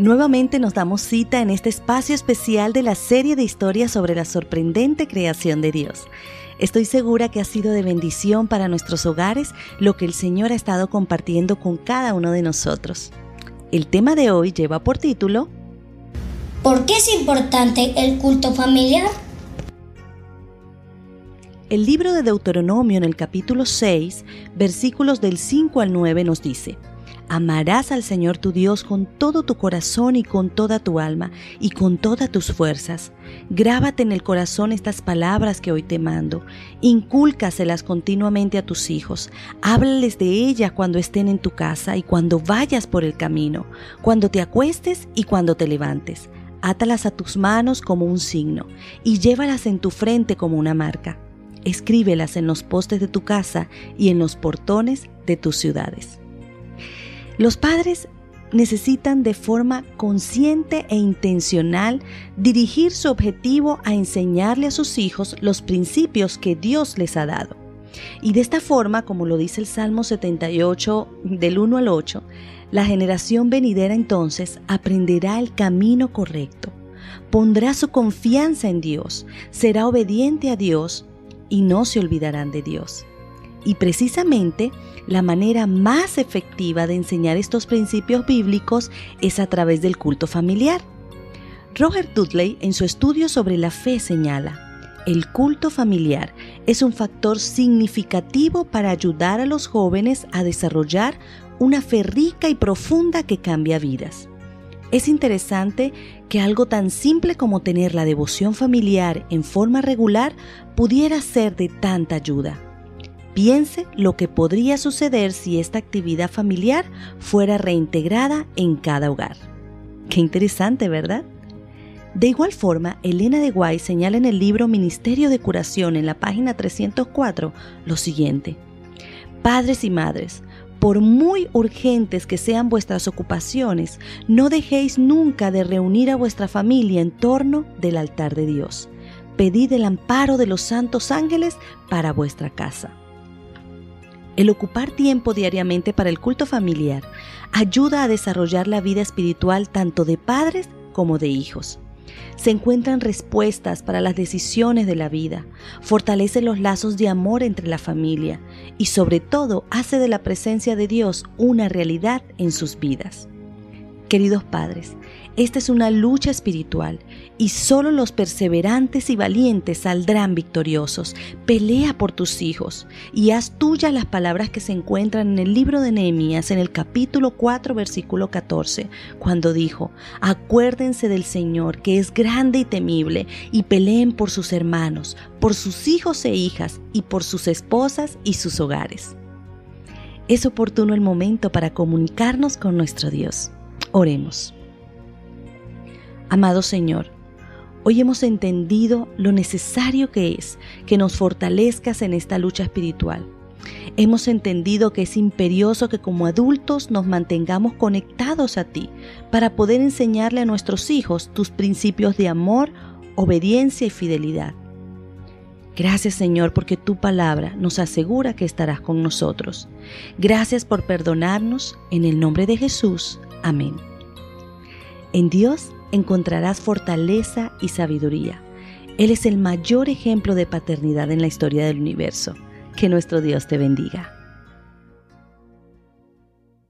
Nuevamente nos damos cita en este espacio especial de la serie de historias sobre la sorprendente creación de Dios. Estoy segura que ha sido de bendición para nuestros hogares lo que el Señor ha estado compartiendo con cada uno de nosotros. El tema de hoy lleva por título ¿Por qué es importante el culto familiar? El libro de Deuteronomio en el capítulo 6, versículos del 5 al 9 nos dice, Amarás al Señor tu Dios con todo tu corazón y con toda tu alma y con todas tus fuerzas. Grábate en el corazón estas palabras que hoy te mando. Incúlcaselas continuamente a tus hijos. Háblales de ellas cuando estén en tu casa y cuando vayas por el camino, cuando te acuestes y cuando te levantes. Átalas a tus manos como un signo y llévalas en tu frente como una marca. Escríbelas en los postes de tu casa y en los portones de tus ciudades. Los padres necesitan de forma consciente e intencional dirigir su objetivo a enseñarle a sus hijos los principios que Dios les ha dado. Y de esta forma, como lo dice el Salmo 78 del 1 al 8, la generación venidera entonces aprenderá el camino correcto, pondrá su confianza en Dios, será obediente a Dios y no se olvidarán de Dios. Y precisamente la manera más efectiva de enseñar estos principios bíblicos es a través del culto familiar. Roger Dudley en su estudio sobre la fe señala, el culto familiar es un factor significativo para ayudar a los jóvenes a desarrollar una fe rica y profunda que cambia vidas. Es interesante que algo tan simple como tener la devoción familiar en forma regular pudiera ser de tanta ayuda. Piense lo que podría suceder si esta actividad familiar fuera reintegrada en cada hogar. Qué interesante, ¿verdad? De igual forma, Elena de Guay señala en el libro Ministerio de Curación en la página 304 lo siguiente. Padres y madres, por muy urgentes que sean vuestras ocupaciones, no dejéis nunca de reunir a vuestra familia en torno del altar de Dios. Pedid el amparo de los santos ángeles para vuestra casa. El ocupar tiempo diariamente para el culto familiar ayuda a desarrollar la vida espiritual tanto de padres como de hijos. Se encuentran respuestas para las decisiones de la vida, fortalece los lazos de amor entre la familia y sobre todo hace de la presencia de Dios una realidad en sus vidas. Queridos padres, esta es una lucha espiritual y solo los perseverantes y valientes saldrán victoriosos. Pelea por tus hijos y haz tuya las palabras que se encuentran en el libro de Nehemías en el capítulo 4 versículo 14, cuando dijo, acuérdense del Señor que es grande y temible y peleen por sus hermanos, por sus hijos e hijas y por sus esposas y sus hogares. Es oportuno el momento para comunicarnos con nuestro Dios. Oremos. Amado Señor, hoy hemos entendido lo necesario que es que nos fortalezcas en esta lucha espiritual. Hemos entendido que es imperioso que como adultos nos mantengamos conectados a ti para poder enseñarle a nuestros hijos tus principios de amor, obediencia y fidelidad. Gracias Señor porque tu palabra nos asegura que estarás con nosotros. Gracias por perdonarnos. En el nombre de Jesús. Amén. En Dios encontrarás fortaleza y sabiduría. Él es el mayor ejemplo de paternidad en la historia del universo. Que nuestro Dios te bendiga.